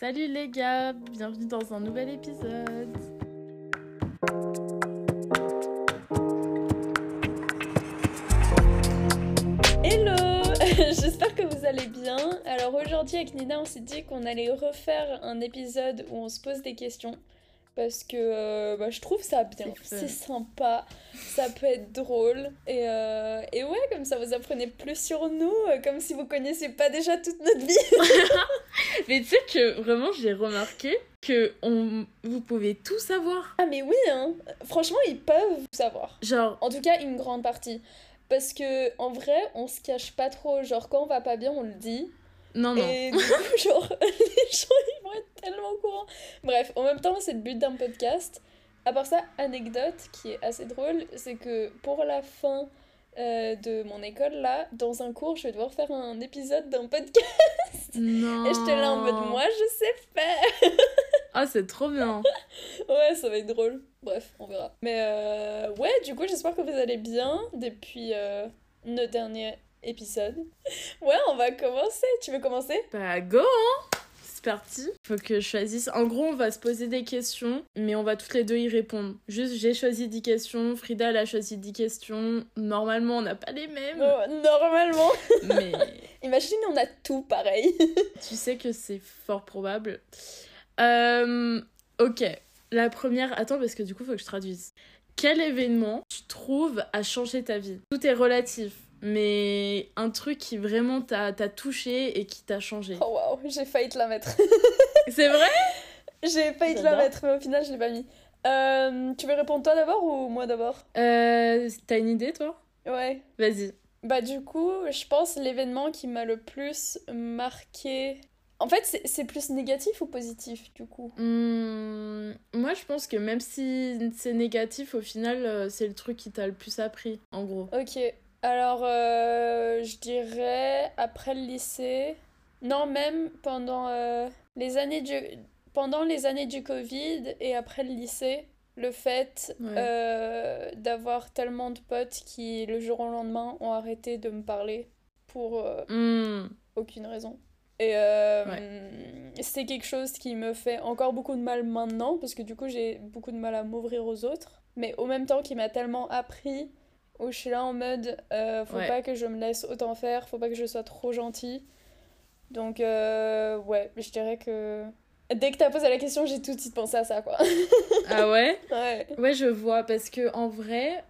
Salut les gars, bienvenue dans un nouvel épisode. Hello J'espère que vous allez bien. Alors aujourd'hui avec Nina on s'est dit qu'on allait refaire un épisode où on se pose des questions. Parce que euh, bah, je trouve ça bien, C'est sympa, ça peut être drôle. Et, euh, et ouais, comme ça vous apprenez plus sur nous, euh, comme si vous connaissiez pas déjà toute notre vie. Mais tu sais que vraiment j'ai remarqué que on... vous pouvez tout savoir. Ah mais oui, hein franchement ils peuvent savoir. Genre, En tout cas, une grande partie. Parce que en vrai, on se cache pas trop. Genre, quand on va pas bien, on le dit. non, non. Et du coup, genre, les gens, tellement au courant. Bref, en même temps, c'est le but d'un podcast. À part ça, anecdote qui est assez drôle, c'est que pour la fin euh, de mon école, là, dans un cours, je vais devoir faire un épisode d'un podcast. Non. Et j'étais là en mode, moi, je sais faire. Ah, c'est trop bien. Ouais, ça va être drôle. Bref, on verra. Mais euh, ouais, du coup, j'espère que vous allez bien depuis euh, nos derniers épisodes. Ouais, on va commencer. Tu veux commencer? Bah, go, hein C'est parti. Faut que je choisisse. En gros, on va se poser des questions, mais on va toutes les deux y répondre. Juste, j'ai choisi 10 questions, Frida, elle a choisi 10 questions. Normalement, on n'a pas les mêmes, Oh, Normalement. mais Imagine, on a tout pareil. tu sais que c'est fort probable. Euh, ok, la première. Attends, parce que du coup, faut que je traduise. Quel événement tu trouves a changé ta vie? Tout est relatif, mais un truc qui vraiment t'a t'a touché et qui t'a changé. Oh waouh, j'ai failli te la mettre. C'est vrai? J'ai failli te la mettre, mais au final, je l'ai pas mis. Euh, tu veux répondre toi d'abord ou moi d'abord? Euh, T'as une idée, toi? Ouais. Vas-y. Bah du coup, je pense l'événement qui m'a le plus marqué... En fait, c'est- c'est plus négatif ou positif du coup? Hmm, moi, je pense que même si c'est négatif, au final, euh, c'est le truc qui t'a le plus appris, en gros. Ok, alors euh, je dirais après le lycée, non même pendant euh, les années du pendant les années du Covid et après le lycée, le fait Ouais. euh, d'avoir tellement de potes qui le jour au lendemain ont arrêté de me parler pour Hmm, aucune raison. Et c'est quelque chose qui me fait encore beaucoup de mal maintenant, parce que du coup j'ai beaucoup de mal à m'ouvrir aux autres. Mais au même temps, qui m'a tellement appris, où je suis là en mode, euh, faut Ouais. pas que je me laisse autant faire, faut pas que je sois trop gentille. Donc euh, ouais, je dirais que... Dès que t'as posé la question, j'ai tout de suite pensé à ça, quoi. Ah ouais? Ouais. Ouais, je vois, parce que en vrai,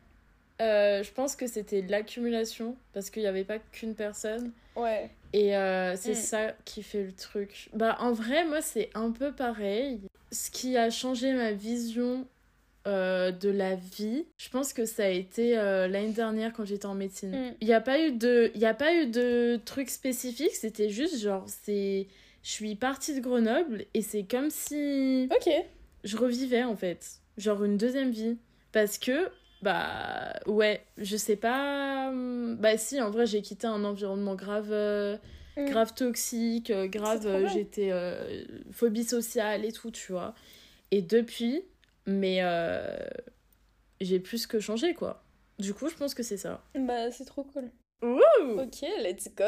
euh, je pense que c'était l'accumulation, parce qu'il n'y avait pas qu'une personne. Ouais. Et euh, c'est Mm. ça qui fait le truc. Bah, en vrai, moi, c'est un peu pareil. Ce qui a changé ma vision euh, de la vie, je pense que ça a été euh, l'année dernière quand j'étais en médecine. Mm. Il n'y a pas eu de, il a pas eu de truc spécifique, c'était juste genre, c'est. Je suis partie de Grenoble et c'est comme si Ok. je revivais en fait. Genre une deuxième vie. Parce que, bah ouais, je sais pas. hum, Bah si, en vrai, j'ai quitté un environnement grave, euh, Mm. grave toxique, grave, j'étais phobie sociale et tout, tu vois. Et depuis, mais euh, j'ai plus que changé quoi. Du coup, je pense que c'est ça. Bah c'est trop cool. Ouh, Ok, let's go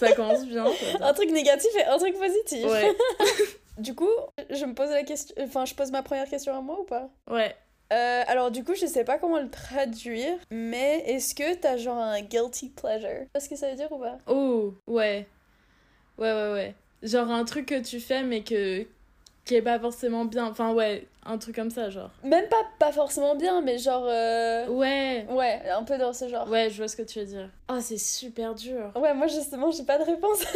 ça commence bien. Un truc négatif et un truc positif. Ouais, Du coup, je me pose la question. Enfin, je pose ma première question à moi ou pas? Ouais. Euh, Alors, du coup, je sais pas comment le traduire, mais est-ce que t'as genre un guilty pleasure? Vois ce que ça veut dire ou pas? Oh, ouais. Ouais, ouais, ouais. Genre un truc que tu fais mais que qui est pas forcément bien. Enfin, ouais, un truc comme ça, genre. Même pas, pas forcément bien, mais genre. euh, Ouais. Ouais, un peu dans ce genre. Ouais, je vois ce que tu veux dire. Oh, c'est super dur. Ouais, moi justement, j'ai pas de réponse.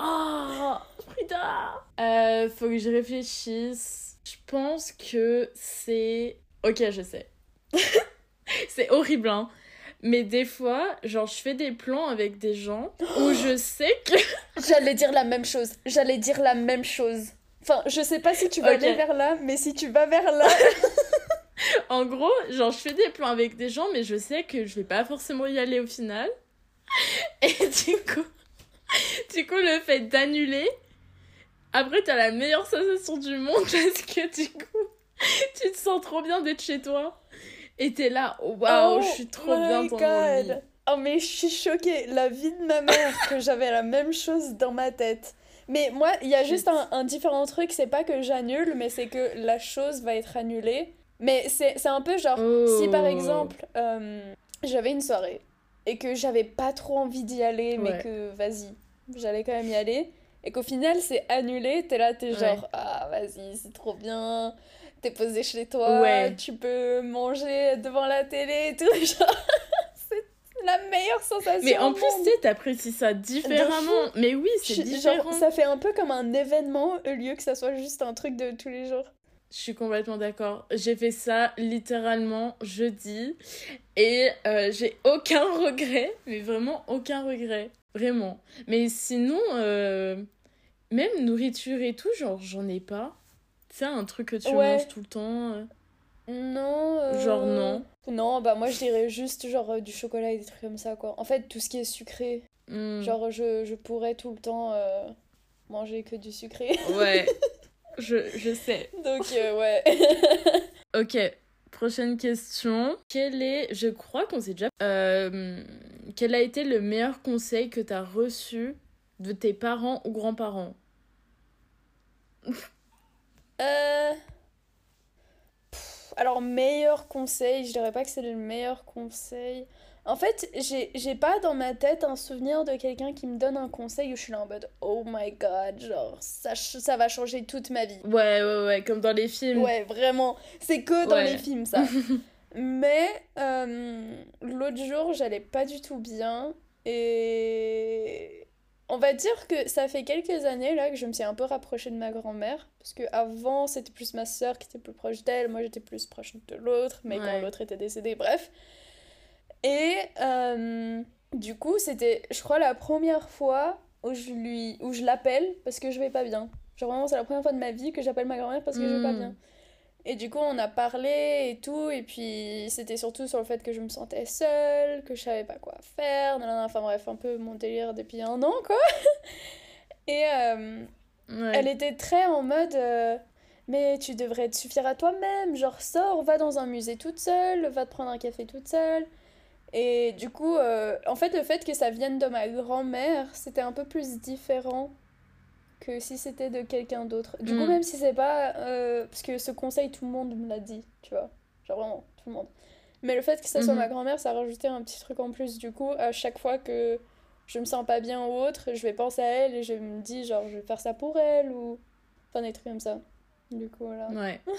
Oh, Frida. Euh, faut que je réfléchisse. Je pense que c'est... Ok, je sais. c'est horrible, hein. Mais des fois, genre, je fais des plans avec des gens où je sais que... J'allais dire la même chose. J'allais dire la même chose. Enfin, je sais pas si tu vas Ok. aller vers là, mais si tu vas vers là. En gros, genre, je fais des plans avec des gens, mais je sais que je vais pas forcément y aller au final. Et du coup, du coup, le fait d'annuler, après, t'as la meilleure sensation du monde parce que du coup, tu te sens trop bien d'être chez toi. Et t'es là, waouh, Oh je suis trop my bien dans mon lit. God. Oh mais je suis choquée. La vie de ma mère, que j'avais la même chose dans ma tête. Mais moi, il y a juste un, un différent truc, c'est pas que j'annule, mais c'est que la chose va être annulée. Mais c'est un peu genre, si par Oh. exemple, euh, j'avais une soirée et que j'avais pas trop envie d'y aller, mais Ouais. que vas-y, j'allais quand même y aller, et qu'au final c'est annulé, t'es là, t'es Ouais. genre, ah vas-y, c'est trop bien, t'es posé chez toi, Ouais. tu peux manger devant la télé et tout, genre, la meilleure sensation. Mais en plus, tu sais, t'apprécies ça différemment. Mais oui, c'est Je- différent. genre, ça fait un peu comme un événement au lieu que ça soit juste un truc de tous les jours. Je suis complètement d'accord. J'ai fait ça littéralement jeudi et euh, j'ai aucun regret, mais vraiment aucun regret. Vraiment. Mais sinon, euh, même nourriture et tout, genre, j'en ai pas. C'est un truc que tu Ouais. manges tout le temps. Euh. Non. euh, Genre non. Non, bah moi je dirais juste genre euh, du chocolat et des trucs comme ça quoi. En fait, tout ce qui est sucré, Hmm. genre je, je pourrais tout le temps euh, manger que du sucré. Ouais, je, je sais. Donc euh, ouais. Ok, prochaine question. Quel est, je crois qu'on s'est déjà... Euh, quel a été le meilleur conseil que t'as reçu de tes parents ou grands-parents? Euh... Alors meilleur conseil, je dirais pas que c'est le meilleur conseil. En fait, j'ai pas dans ma tête un souvenir de quelqu'un qui me donne un conseil où je suis là en mode oh my god, genre ça, ça va changer toute ma vie. Ouais, ouais, ouais, comme dans les films. Ouais, vraiment. C'est que dans Ouais. les films, ça. Mais euh, l'autre jour, j'allais pas du tout bien. Et on va dire que ça fait quelques années là que je me suis un peu rapprochée de ma grand-mère. Parce que avant c'était plus ma soeur qui était plus proche d'elle. Moi, j'étais plus proche de l'autre. Mais quand l'autre était décédé, bref. Et euh, du coup, c'était, je crois, la première fois où je lui, où je l'appelle parce que je vais pas bien. Genre vraiment, c'est la première fois de ma vie que j'appelle ma grand-mère parce que je vais pas Hmm. bien. Et du coup, on a parlé et tout, et puis c'était surtout sur le fait que je me sentais seule, que je savais pas quoi faire, enfin bref, un peu mon délire depuis un an, quoi. Et euh, Ouais. elle était très en mode euh, mais tu devrais te suffire à toi-même, genre sors, va dans un musée toute seule, va te prendre un café toute seule. Et du coup, euh, en fait, le fait que ça vienne de ma grand-mère, c'était un peu plus différent que si c'était de quelqu'un d'autre. Du coup, Mm. même si c'est pas. euh, parce que ce conseil, tout le monde me l'a dit, tu vois. Genre vraiment, tout le monde. Mais le fait que ça soit Mhm. ma grand-mère, ça a rajouté un petit truc en plus. Du coup, à chaque fois que je me sens pas bien ou autre, je vais penser à elle et je me dis, genre, je vais faire ça pour elle ou. Enfin, des trucs comme ça. Du coup, voilà. Ouais.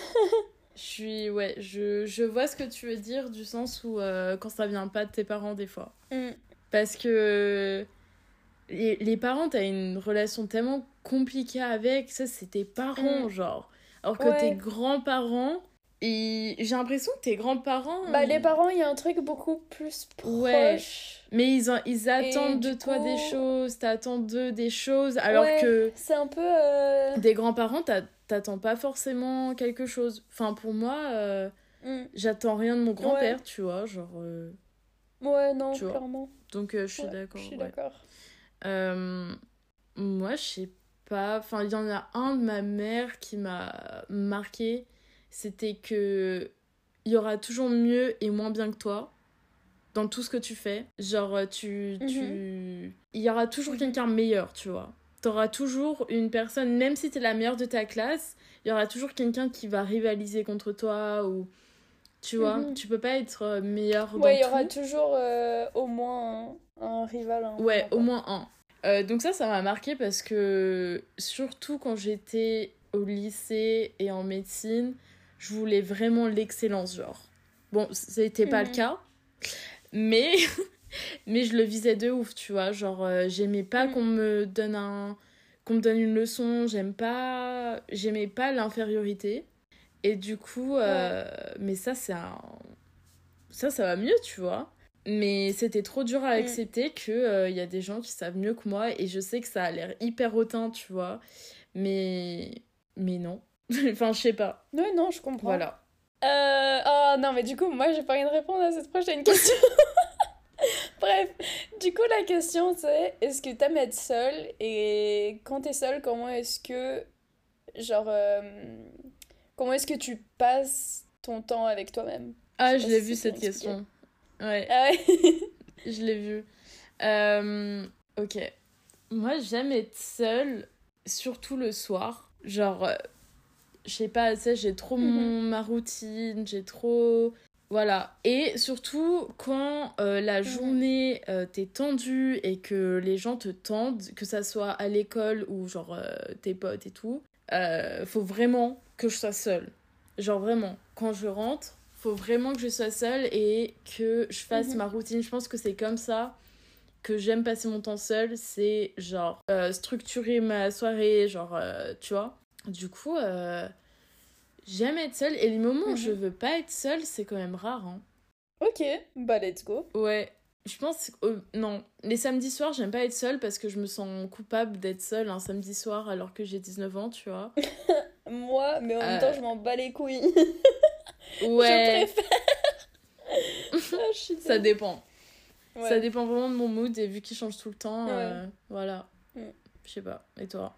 Je suis, ouais, je, je vois ce que tu veux dire du sens où euh, quand ça vient pas de tes parents des fois. Mm. Parce que les, les parents, t'as une relation tellement compliquée avec, ça c'est tes parents, Mm. genre. Alors que Ouais. tes grands-parents, et j'ai l'impression que tes grands-parents... Bah, les parents, il y a un truc beaucoup plus proche. Ouais. Mais ils, en- ils attendent de toi des choses, t'attends d'eux des choses, alors Ouais. que C'est un peu. euh, des grands-parents, t'a- t'attends pas forcément quelque chose. Enfin, pour moi, euh, mm. j'attends rien de mon grand-père, tu vois, genre... euh, Ouais, non, clairement. Donc je suis d'accord. Je suis d'accord. Euh, moi, je sais pas. Enfin, il y en a un de ma mère qui m'a marqué. C'était que il y aura toujours mieux et moins bien que toi dans tout ce que tu fais. Genre, euh, tu. tu... Il y aura toujours Mhm. quelqu'un meilleur, tu vois. T'auras toujours une personne, même si t'es la meilleure de ta classe, il y aura toujours quelqu'un qui va rivaliser contre toi ou. Tu vois, Mhm. tu peux pas être euh, meilleur Ouais, il y aura toujours euh, au moins un, un rival. Ouais, au moins un. Euh, donc ça, ça m'a marqué parce que surtout quand j'étais au lycée et en médecine, je voulais vraiment l'excellence, genre. Bon, c'était pas Mhm. le cas, mais mais je le visais de ouf, tu vois. Genre, euh, j'aimais pas Mhm. qu'on me donne un qu'on me donne une leçon, j'aime pas j'aimais pas l'infériorité. Et du coup, euh, mais ça, c'est un ça, ça va mieux, tu vois. Mais c'était trop dur à Mm. accepter que euh, y a des gens qui savent mieux que moi et je sais que ça a l'air hyper hautain, tu vois. Mais mais non. enfin, je sais pas. Ouais, non, je comprends. Voilà. Euh, oh non, mais du coup, moi, j'ai pas rien de répondre à cette prochaine question. Bref, du coup, la question c'est est-ce que t'aimes être seule? Et quand t'es seule, comment est-ce que. Genre. euh, comment est-ce que tu passes ton temps avec toi-même? Ah, Je l'ai vu cette question. Ouais, Ah ouais je l'ai vu. Euh, ok. Moi, j'aime être seule surtout le soir. Genre, euh, je sais pas, tu sais, j'ai trop mon, ma routine, j'ai trop. Voilà. Et surtout, quand euh, la journée euh, t'es tendue et que les gens te tendent, que ça soit à l'école ou genre euh, tes potes et tout, faut vraiment que je sois seule. Genre vraiment, quand je rentre, faut vraiment que je sois seule et que je fasse Mhm. ma routine. Je pense que c'est comme ça que j'aime passer mon temps seule. C'est genre euh, structurer ma soirée, genre, euh, tu vois. Du coup, euh, j'aime être seule. Et les moments où je Mhm. veux pas être seule, c'est quand même rare. Hein. Ok, bah let's go. Ouais. Je pense. euh, non, les samedis soirs, j'aime pas être seule parce que je me sens coupable d'être seule un samedi soir alors que j'ai 19 ans, tu vois. Moi, mais en même Euh. temps, je m'en bats les couilles. Ouais, Je préfère. Ah, je suis ça dépend. Ouais. Ça dépend vraiment de mon mood et vu qu'il change tout le temps, Ouais. euh, voilà. Mm. Je sais pas. Et toi?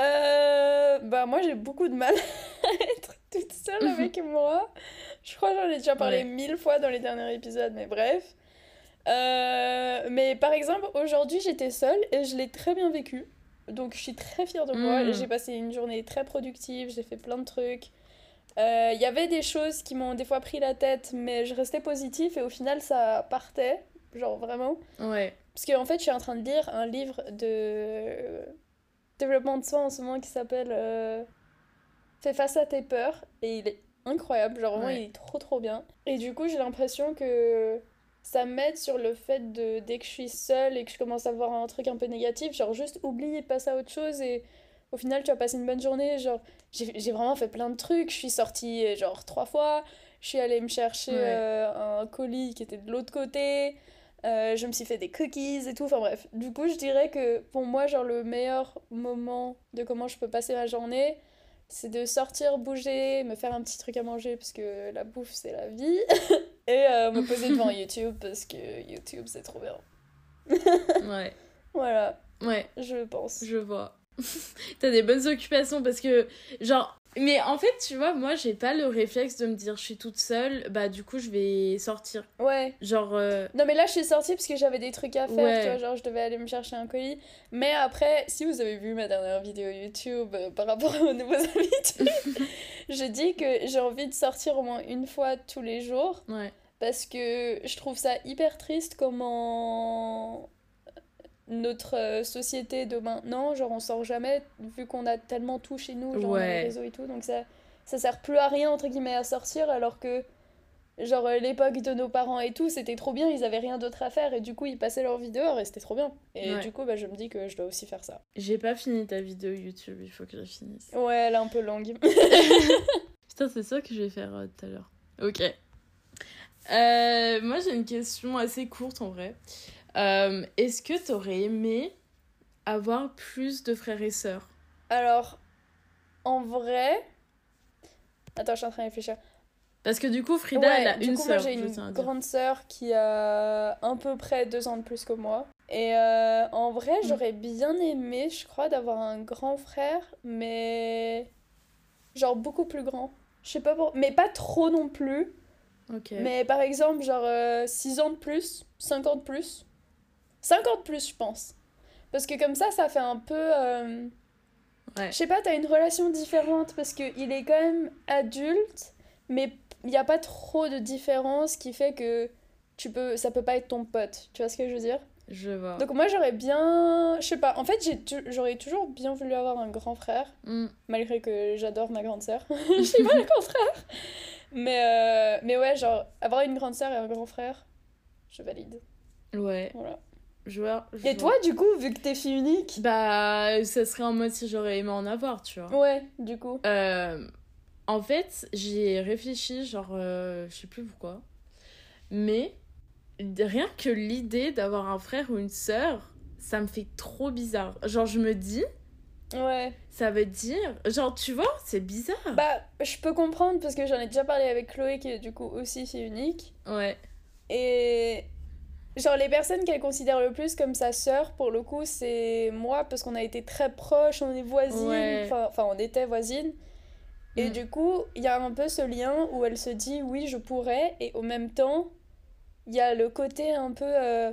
Euh, bah moi j'ai beaucoup de mal à être toute seule avec moi. Je crois que j'en ai déjà parlé mille fois dans les derniers épisodes, mais bref. Euh, mais par exemple, aujourd'hui j'étais seule et je l'ai très bien vécu. Donc je suis très fière de moi. Mm. J'ai passé une journée très productive, j'ai fait plein de trucs. Euh, Il y avait des choses qui m'ont des fois pris la tête, mais je restais positive et au final ça partait. Genre vraiment. Ouais. Parce qu'en fait, je suis en train de lire un livre de développement de soi en ce moment qui s'appelle euh, Fais face à tes peurs. Et il est incroyable, genre vraiment, Ouais. il est trop trop bien. Et du coup, j'ai l'impression que ça m'aide sur le fait de, dès que je suis seule et que je commence à voir un truc un peu négatif, genre juste oublie et passe à autre chose. Et au final, tu vas passer une bonne journée. Genre, j'ai vraiment fait plein de trucs. Je suis sortie euh, genre trois fois. Je suis allée me chercher Ouais. euh, un colis qui était de l'autre côté. Euh, je me suis fait des cookies et tout, enfin bref. Du coup, je dirais que pour moi, genre le meilleur moment de comment je peux passer ma journée, c'est de sortir, bouger, me faire un petit truc à manger parce que la bouffe c'est la vie, et euh, me poser devant YouTube parce que YouTube c'est trop bien. Ouais. Voilà, Ouais. je pense. Je vois. T'as des bonnes occupations parce que, genre. Mais en fait, tu vois, moi, j'ai pas le réflexe de me dire je suis toute seule, bah du coup, je vais sortir. Ouais. Genre. euh, Non mais là je suis sortie parce que j'avais des trucs à faire, Ouais. tu vois, genre je devais aller me chercher un colis. Mais après, si vous avez vu ma dernière vidéo YouTube euh, par rapport aux nouveaux habitudes, je dis que j'ai envie de sortir au moins une fois tous les jours Ouais. Parce que je trouve ça hyper triste comment notre euh, société de maintenant, genre on sort jamais vu qu'on a tellement tout chez nous, genre les réseaux et tout, donc ça, ça sert plus à rien entre guillemets à sortir alors que genre euh, l'époque de nos parents et tout, c'était trop bien, ils avaient rien d'autre à faire et du coup ils passaient leurs vidéos et c'était trop bien. Et Ouais. du coup bah, je me dis que je dois aussi faire ça. J'ai pas fini ta vidéo YouTube, il faut que je la finisse. Ouais, elle est un peu longue. Putain, c'est ça que je vais faire euh, tout à l'heure. Ok. Euh, moi, j'ai une question assez courte en vrai. Euh, Est-ce que t'aurais aimé avoir plus de frères et sœurs? Alors, en vrai... Attends, je suis en train de réfléchir. Parce que du coup, Frida, Ouais, elle a du une coup, moi sœur. j'ai une grande sœur qui a à peu près deux ans de plus que moi. Et euh, en vrai, Mm. j'aurais bien aimé, je crois, d'avoir un grand frère, mais genre beaucoup plus grand. Je sais pas pour... Mais pas trop non plus. Ok. Mais par exemple, genre 6 ans de plus, 50 de plus. 50 de plus, je pense. Parce que comme ça, ça fait un peu... euh, Ouais. Je sais pas, t'as une relation différente parce qu'il est quand même adulte, mais il n'y a pas trop de différence qui fait que tu peux, ça peut pas être ton pote. Tu vois ce que je veux dire? Je vois. Donc moi, j'aurais bien... Je sais pas, en fait, j'ai tu- j'aurais toujours bien voulu avoir un grand frère, Hmm. malgré que j'adore ma grande sœur. je suis pas le contraire. Mais, euh, mais ouais, genre, avoir une grande sœur et un grand frère, je valide. Ouais. Voilà. Et toi, du coup, vu que t'es fille unique? Bah, ça serait en mode si j'aurais aimé en avoir, tu vois. Ouais, du coup. Euh, en fait, j'y ai réfléchi, genre, euh, je sais plus pourquoi. Mais rien que l'idée d'avoir un frère ou une sœur, ça me fait trop bizarre. Genre, je me dis, Ouais. ça veut dire. Genre, tu vois, c'est bizarre. Bah, je peux comprendre parce que j'en ai déjà parlé avec Chloé qui est du coup aussi fille unique. Ouais. Et genre les personnes qu'elle considère le plus comme sa sœur pour le coup c'est moi parce qu'on a été très proches, on est voisines, Ouais. enfin enfin, on était voisines. Et Mm. du coup, il y a un peu ce lien où elle se dit oui, je pourrais et au même temps, il y a le côté un peu euh,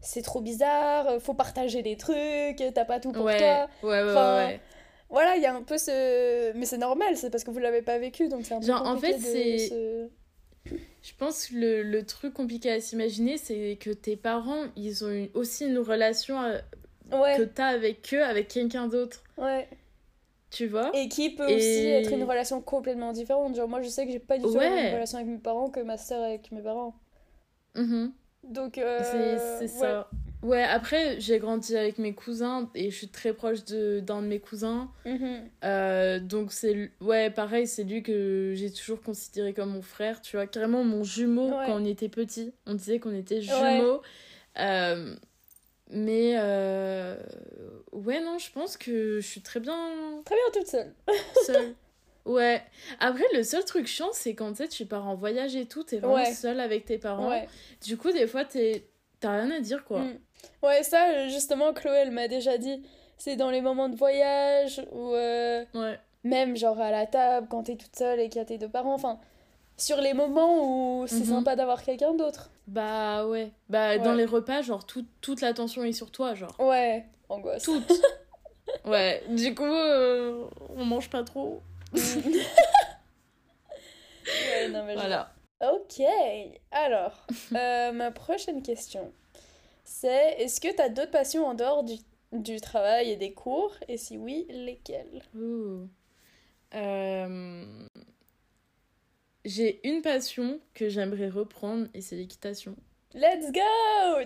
c'est trop bizarre, euh, faut partager des trucs, t'as pas tout pour ouais, toi. ouais, ouais, Enfin, ouais. Voilà, il y a un peu ce. Mais c'est normal, c'est parce que vous l'avez pas vécu, donc c'est un peu Genre, en fait, c'est- se- Je pense que le, le truc compliqué à s'imaginer, c'est que tes parents, ils ont une- aussi une relation euh, que Ouais, t'as avec eux, avec quelqu'un d'autre. ouais. Tu vois? Et qui peut Et- aussi être une relation complètement différente. Genre, moi, je sais que j'ai pas du tout la Ouais. même relation avec mes parents que ma soeur avec mes parents. Mhm. Donc, euh, C'est ça. Ouais, après, j'ai grandi avec mes cousins et je suis très proche de- d'un de, mes cousins. Mhm. Euh, donc, c'est. Ouais, pareil, c'est lui que j'ai toujours considéré comme mon frère, tu vois. Carrément mon jumeau Ouais. quand on était petit. On disait qu'on était jumeaux. Euh, mais. Ouais, non, je pense que je suis très bien Très bien toute seule. seule. Ouais. Après, le seul truc chiant, c'est quand tu pars en voyage et tout, t'es vraiment Ouais. seule avec tes parents. Ouais. Du coup, des fois, t'as rien à dire, quoi. Mm. Ouais, ça, euh, justement, Chloé, elle m'a déjà dit. C'est dans les moments de voyage ou euh, Ouais. même genre à la table quand t'es toute seule et qu'il y a tes deux parents. Enfin, sur les moments où c'est Mhm. sympa d'avoir quelqu'un d'autre. Bah ouais. Bah dans les repas, genre tout- toute l'attention est sur toi, genre. Ouais, angoisse. Toute. ouais. Du coup, euh, on mange pas trop. Ouais, non, mais je Voilà. Ok, alors, euh, ma prochaine question, c'est est-ce que tu as d'autres passions en dehors du, du travail et des cours? Et si oui, lesquelles? Ouh. Euh, J'ai une passion que j'aimerais reprendre et c'est l'équitation. Let's go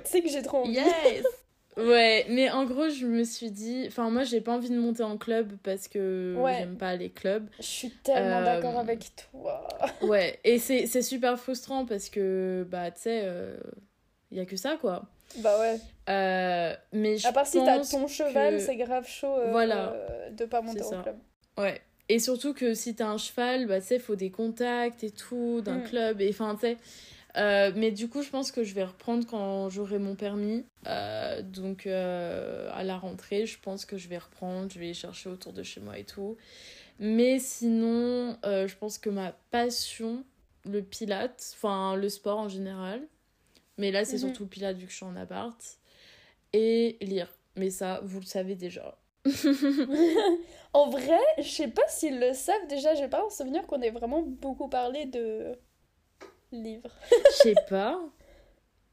Tu sais que j'ai trop envie. Yes Ouais, mais en gros, je me suis dit. Enfin, moi, j'ai pas envie de monter en club parce que Ouais. j'aime pas les clubs. Je suis tellement Euh, d'accord avec toi. Ouais, et c'est super frustrant parce que, bah, tu sais, il y a que ça, quoi. Bah ouais. Euh, mais je À part si t'as ton cheval, que- c'est grave chaud euh, Voilà. euh, de pas monter en ça. club. Ouais. Et surtout que si t'as un cheval, bah, tu sais, il faut des contacts et tout, d'un Mm. club. Et enfin, tu sais. euh, mais du coup, je pense que je vais reprendre quand j'aurai mon permis. Euh, donc, euh, à la rentrée, je pense que je vais reprendre. Je vais chercher autour de chez moi et tout. Mais sinon, euh, je pense que ma passion, le pilate, enfin, le sport en général. Mais là, c'est Mhm. surtout le pilate vu que je suis en appart. Et lire. Mais ça, vous le savez déjà. en vrai, je sais pas s'ils le savent déjà, j'ai pas un souvenir qu'on ait vraiment beaucoup parlé de livres. Je sais pas.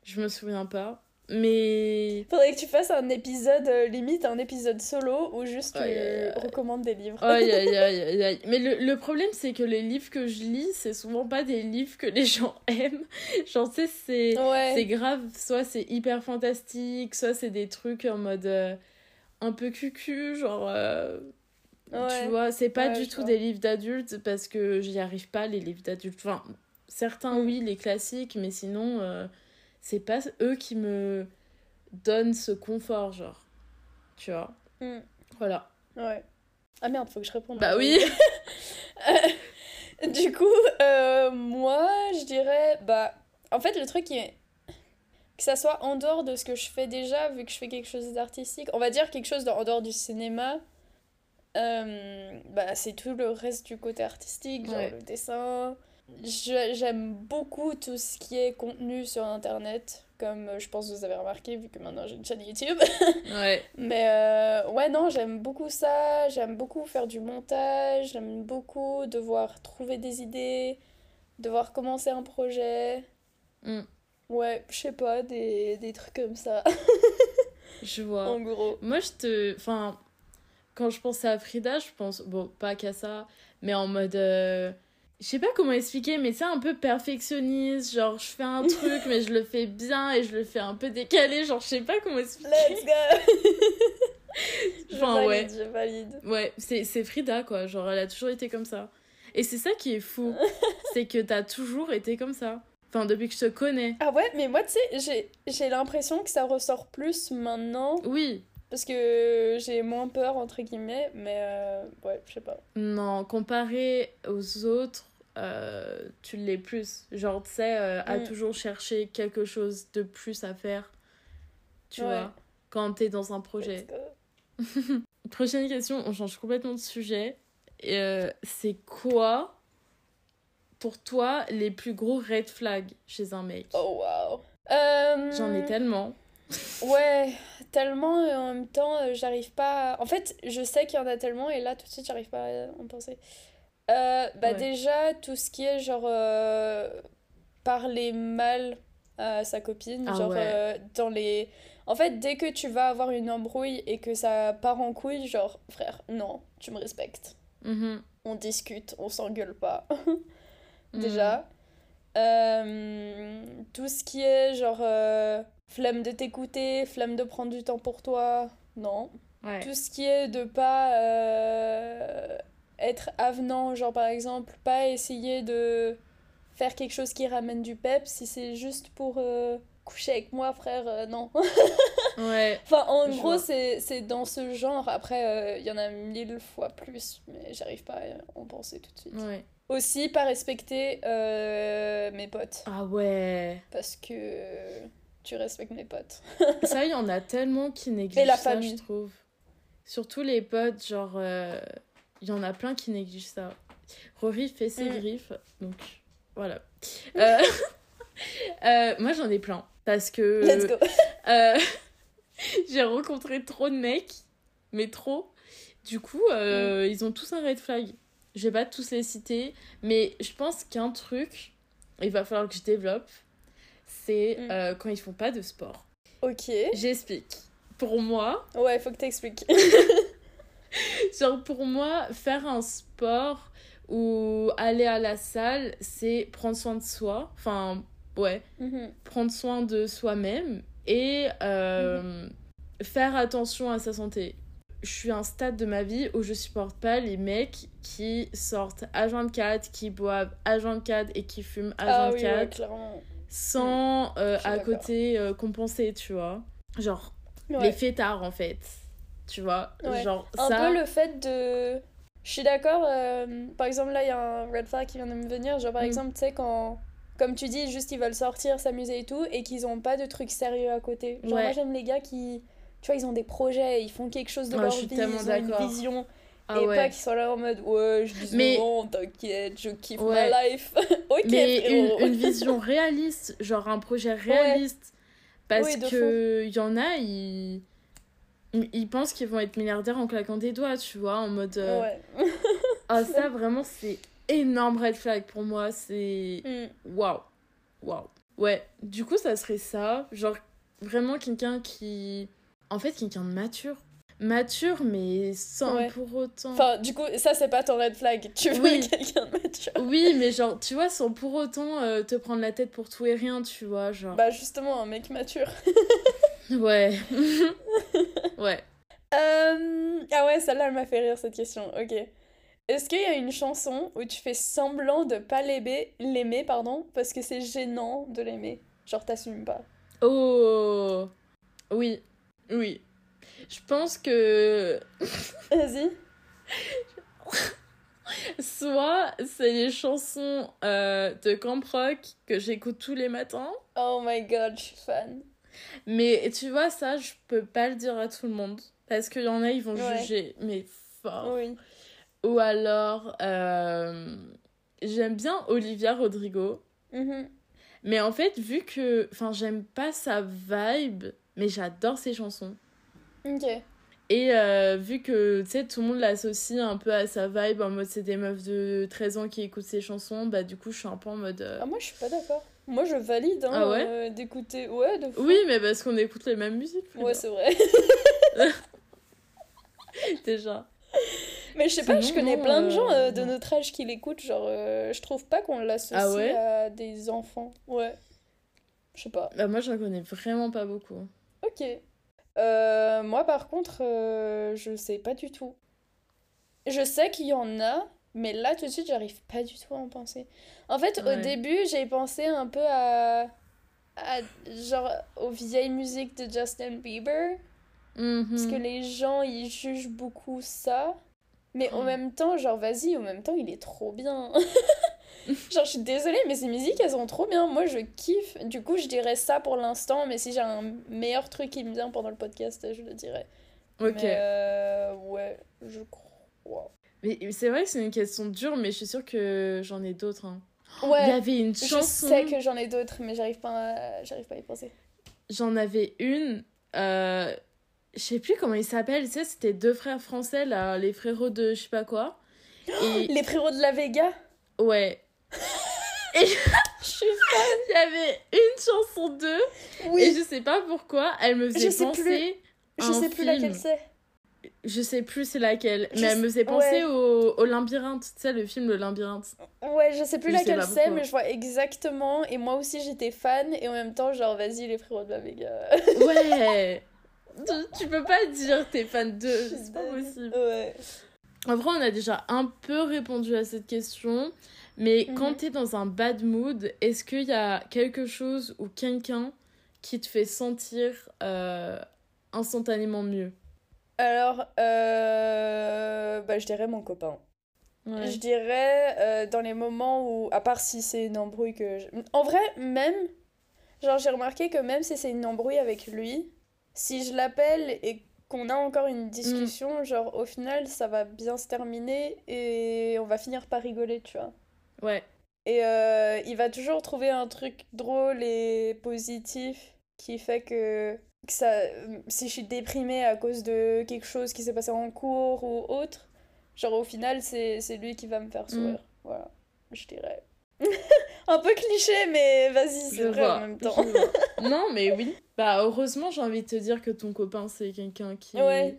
Je me souviens pas. Mais. Faudrait que tu fasses un épisode, euh, limite un épisode solo, où juste tu recommandes des livres. Aïe, aïe, aïe, aïe, aïe. Mais le, le problème, c'est que les livres que je lis, c'est souvent pas des livres que les gens aiment. Genre, tu sais, c'est. C'est Ouais. grave, soit c'est hyper fantastique, soit c'est des trucs en mode euh, un peu cucu, genre. euh, Ouais. Tu vois, c'est pas Ouais, du tout vois. des livres d'adultes parce que j'y arrive pas, les livres d'adultes. Enfin, certains, Mm. oui, les classiques, mais sinon, c'est pas eux qui me donnent ce confort, genre. Tu vois. Mm. Voilà. Ouais. Ah merde, faut que je réponde. Bah oui. Euh, du coup, euh, moi, je dirais, bah, en fait, le truc qui est que ça soit en dehors de ce que je fais déjà, vu que je fais quelque chose d'artistique, on va dire quelque chose en dehors du cinéma, euh, bah, c'est tout le reste du côté artistique, genre Ouais. le dessin. J'aime beaucoup tout ce qui est contenu sur Internet, comme euh, je pense que vous avez remarqué, vu que maintenant j'ai une chaîne YouTube. Ouais. Mais euh, ouais, non, j'aime beaucoup ça. J'aime beaucoup faire du montage. J'aime beaucoup devoir trouver des idées, devoir commencer un projet. Mm. Ouais, je sais pas, des, des trucs comme ça, Je vois. en gros. Moi, je te. Enfin, quand je pense à Frida, je pense. Bon, pas qu'à ça, mais en mode. euh, Je sais pas comment expliquer, mais c'est un peu perfectionniste. Genre, je fais un truc, mais je le fais bien et je le fais un peu décalé. Genre, je sais pas comment expliquer. Let's go! je Enfin, ouais. valide, je valide. Ouais, c'est c'est Frida, quoi. Genre, elle a toujours été comme ça. Et c'est ça qui est fou. c'est que t'as toujours été comme ça. Enfin, depuis que je te connais. Ah ouais, mais moi, tu sais, j'ai- j'ai l'impression que ça ressort plus maintenant, Oui. Parce que j'ai moins peur, entre guillemets, mais euh, ouais, je sais pas. Non, comparé aux autres, euh, tu l'es plus. Genre, tu sais, euh, à Mm. toujours chercher quelque chose de plus à faire. Tu Ouais. vois, quand t'es dans un projet. Prochaine question, on change complètement de sujet. Et, c'est quoi, pour toi, les plus gros red flags chez un mec? Oh wow. J'en ai tellement. Ouais, tellement et en même temps, euh, j'arrive pas. à- En fait, je sais qu'il y en a tellement et là, tout de suite, j'arrive pas à en penser. Euh, bah, Ouais. déjà, tout ce qui est genre euh, parler mal à sa copine, Ah genre ouais. euh, dans les. En fait, dès que tu vas avoir une embrouille et que ça part en couille, genre, frère, non, tu me respectes. Mhm. On discute, on s'engueule pas. Mhm. déjà. Euh, tout ce qui est genre euh, flemme de t'écouter, flemme de prendre du temps pour toi, non. Ouais. Tout ce qui est de pas euh, être avenant, genre par exemple, pas essayer de faire quelque chose qui ramène du pep, si c'est juste pour coucher avec moi, frère, non. Ouais. enfin, en gros, c'est c'est dans ce genre. Après, il y en a mille fois plus, mais j'arrive pas à en penser tout de suite. Ouais. Aussi, pas respecter euh, mes potes. Ah ouais. Parce que tu respectes mes potes. Ça, il y en a tellement qui négligent Et la ça, famille. je trouve. Surtout les potes, genre, euh, il y en a plein qui négligent ça. Rory fait ses Mm. griffes, donc voilà. Euh, euh, moi, j'en ai plein. Parce que Let's go. j'ai rencontré trop de mecs, mais trop. Du coup, Mm. ils ont tous un red flag. Je vais pas tous les citer, mais je pense qu'un truc, il va falloir que je développe, c'est Mm. euh, quand ils font pas de sport. Ok. J'explique. Pour moi, Ouais, faut que t'expliques. genre pour moi, faire un sport ou aller à la salle, c'est prendre soin de soi. Enfin, ouais, Mhm. prendre soin de soi-même et euh, faire attention à sa santé. Je suis à un stade de ma vie où je supporte pas les mecs qui sortent H24, qui boivent H24 et qui fument H24 Ah oui, ouais, clairement. sans euh, Je suis à côté euh, compenser, tu vois. Genre, Ouais. les fêtards en fait. Tu vois Ouais. Genre, Un ça. peu le fait de. Je suis d'accord, euh, par exemple, là, il y a un red flag qui vient de me venir. Genre, par Mm. exemple, tu sais, quand. Comme tu dis, juste ils veulent sortir, s'amuser et tout, et qu'ils ont pas de trucs sérieux à côté. Genre, Ouais. moi, j'aime les gars qui. Tu vois, ils ont des projets, ils font quelque chose de Ouais, leur vie, ils ont une vision. Ah et ouais. pas qu'ils soient là en mode ouais je dis Mais- souvent t'inquiète je kiffe Ouais. ma life ok Mais une, une vision réaliste, genre un projet réaliste. Parce Oui, que il y en a, ils. Ils pensent qu'ils vont être milliardaires en claquant des doigts, tu vois, en mode. euh, Ah, ça vraiment, c'est énorme red flag pour moi. C'est. Mm. Waouh. Waouh. Ouais, du coup, ça serait ça. Genre, vraiment quelqu'un qui. En fait, quelqu'un de mature. Mature, mais sans Ouais. pour autant. enfin du coup ça c'est pas ton red flag tu veux Oui. quelqu'un de mature Oui, mais genre, tu vois, sans pour autant euh, te prendre la tête pour tout et rien, tu vois, genre. bah justement un mec mature Ouais. ouais. Euh, Ah ouais, celle-là, elle m'a fait rire cette question. Ok. Est-ce qu'il y a une chanson où tu fais semblant de pas l'aimer, l'aimer pardon, parce que c'est gênant de l'aimer? Genre, t'assumes pas. Oh. Oui. Oui. Je pense que Vas-y. soit c'est les chansons euh, de Camp Rock que j'écoute tous les matins, Oh my god, je suis fan. mais tu vois, ça, je peux pas le dire à tout le monde. Parce qu'il y en a, ils vont Ouais. juger, mais fort. Oui. Ou alors, euh, j'aime bien Olivia Rodrigo. Mhm. Mais en fait, vu que. Enfin, j'aime pas sa vibe, mais j'adore ses chansons. Ok. Et euh, vu que, tu sais, tout le monde l'associe un peu à sa vibe, en mode c'est des meufs de 13 ans qui écoutent ses chansons, bah du coup, je suis un peu en mode. euh, Ah, moi, je suis pas d'accord. Moi, je valide hein, Ah ouais euh, d'écouter. Ouais, de. Oui, mais parce qu'on écoute les mêmes musiques. Ouais, c'est vrai. déjà. Mais je sais pas, je connais non, plein de gens de notre âge qui l'écoutent. Genre, je trouve pas qu'on l'associe Ah ouais à des enfants. Ouais. Je sais pas. Bah, moi, j'en connais vraiment pas beaucoup. Ok. Euh, moi, par contre, euh, je sais pas du tout. Je sais qu'il y en a, mais là, tout de suite, j'arrive pas du tout à en penser. En fait, Ouais. au début, j'ai pensé un peu à, à, genre, aux vieilles musiques de Justin Bieber, parce que Mhm. les gens, ils jugent beaucoup ça. Mais en Oh. même temps, genre, vas-y, en même temps, il est trop bien. genre, je suis désolée, mais ces musiques, elles sont trop bien. Moi, je kiffe. Du coup, je dirais ça pour l'instant, mais si j'ai un meilleur truc qui me vient pendant le podcast, je le dirais. Ok. Mais, euh, ouais, je crois. Mais c'est vrai que c'est une question dure, mais je suis sûre que j'en ai d'autres. hein. Il y Ouais, avait une je chanson. sais que j'en ai d'autres, mais j'arrive pas, à... j'arrive pas à y penser. j'en avais une. Euh, je sais plus comment ils s'appellent. Tu sais, c'était deux frères français, là, les frérots de je sais pas quoi. Et... Les frérots de la Vega? Ouais. Et Je suis il y avait une chanson d'eux. Oui. Et je sais pas pourquoi, elle me faisait Je sais penser. plus. à Je un sais plus film. laquelle c'est. Je sais plus c'est laquelle. Je mais elle me faisait penser ouais. au, au labyrinthe. Tu sais, le film Le labyrinthe. Ouais, je sais plus Je laquelle c'est, mais je vois exactement. Et moi aussi, j'étais fan. Et en même temps, genre, vas-y, les frérots de la Vega. Ouais. tu, tu peux pas dire t'es fan d'eux. C'est pas possible. Ouais. Après, on a déjà un peu répondu à cette question. Mais Mhm. quand t'es dans un bad mood, est-ce qu'il y a quelque chose ou quelqu'un qui te fait sentir euh, instantanément mieux? Alors, euh... bah, je dirais mon copain. Ouais. Je dirais euh, dans les moments où, à part si c'est une embrouille que... je- En vrai, même, genre j'ai remarqué que même si c'est une embrouille avec lui, si je l'appelle et qu'on a encore une discussion, genre au final ça va bien se terminer et on va finir par rigoler, tu vois. Ouais. Et euh, il va toujours trouver un truc drôle et positif qui fait que, que ça, si je suis déprimée à cause de quelque chose qui s'est passé en cours ou autre, genre au final, c'est c'est lui qui va me faire sourire. Voilà, je dirais. un peu cliché, mais vas-y, c'est vrai vois, en même temps. non, mais oui. Bah, heureusement, j'ai envie de te dire que ton copain, c'est quelqu'un qui Ouais.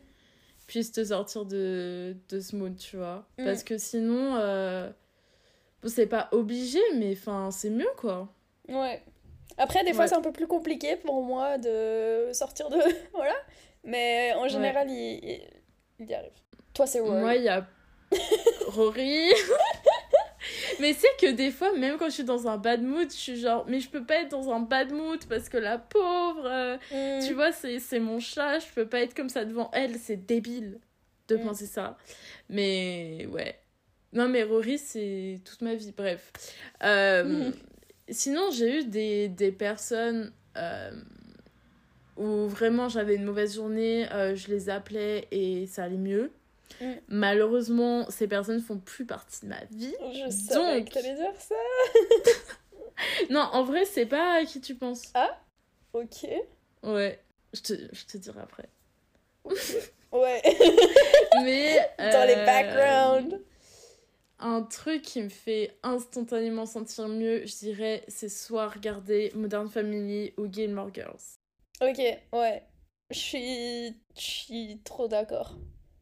puisse te sortir de, de ce mood, tu vois. Mm. Parce que sinon, euh, bon, c'est pas obligé, mais enfin, c'est mieux, quoi. Ouais. Après, des fois, Ouais. c'est un peu plus compliqué pour moi de sortir de. voilà. Mais en général, il, il, il y arrive. Toi, c'est Rory. Moi, il y a Rory. Mais c'est que des fois, même quand je suis dans un bad mood, je suis genre, mais je peux pas être dans un bad mood parce que la pauvre, euh, Mm. tu vois, c'est c'est mon chat, je peux pas être comme ça devant elle, c'est débile de Mm. penser ça. Mais ouais. Non, mais Rory, c'est toute ma vie, bref. Euh, Mhm. Sinon, j'ai eu des, des personnes euh, où vraiment j'avais une mauvaise journée, je les appelais et ça allait mieux. Mm. Malheureusement, ces personnes font plus partie de ma vie. Je savais Donc- que t'allais dire ça. Non, en vrai, c'est pas à qui tu penses. Ok. Ouais, je te, je te dirai après. Ouais. Mais. Dans les euh, backgrounds. Un truc qui me fait instantanément sentir mieux, je dirais, c'est soit regarder Modern Family ou Gilmore Girls. Ok, ouais. Je suis... Je suis trop d'accord.